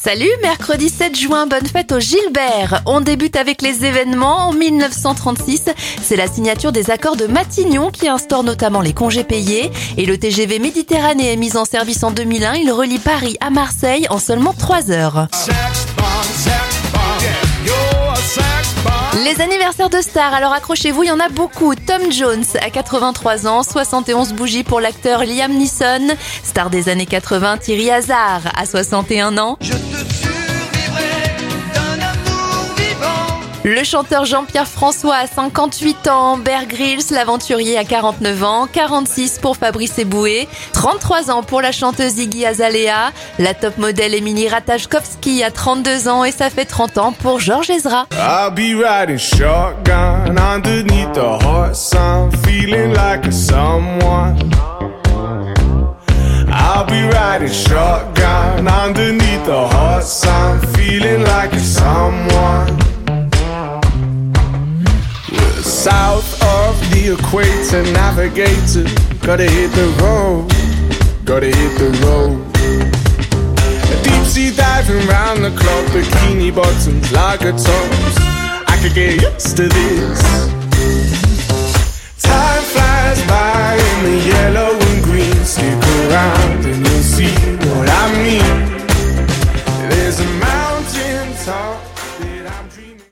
Salut, mercredi 7 juin, bonne fête au Gilbert. On débute avec les événements. En 1936, c'est la signature des accords de Matignon qui instaure notamment les congés payés. Et le TGV Méditerranée est mis en service en 2001. Il relie Paris à Marseille en seulement 3 heures. Les anniversaires de stars, alors accrochez-vous, il y en a beaucoup. Tom Jones à 83 ans, 71 bougies pour l'acteur Liam Neeson. Star des années 80, Thierry Hazard à 61 ans. Le chanteur Jean-Pierre François a 58 ans, Bear Grylls, l'aventurier à 49 ans, 46 pour Fabrice Eboué, 33 ans pour la chanteuse Iggy Azalea, la top modèle Émilie Ratajkowski a 32 ans et ça fait 30 ans pour Georges Ezra. I'll be riding shotgun underneath the hot sun, feeling like a someone. I'll be riding shotgun underneath the hot sun, feeling like a someone. South of the equator, navigator. Gotta hit the road, gotta hit the road. A deep sea diving round the clock, bikini bottoms, lager tops. I could get used to this. Time flies by in the yellow and green. Stick around and you'll see what I mean. There's a mountain top.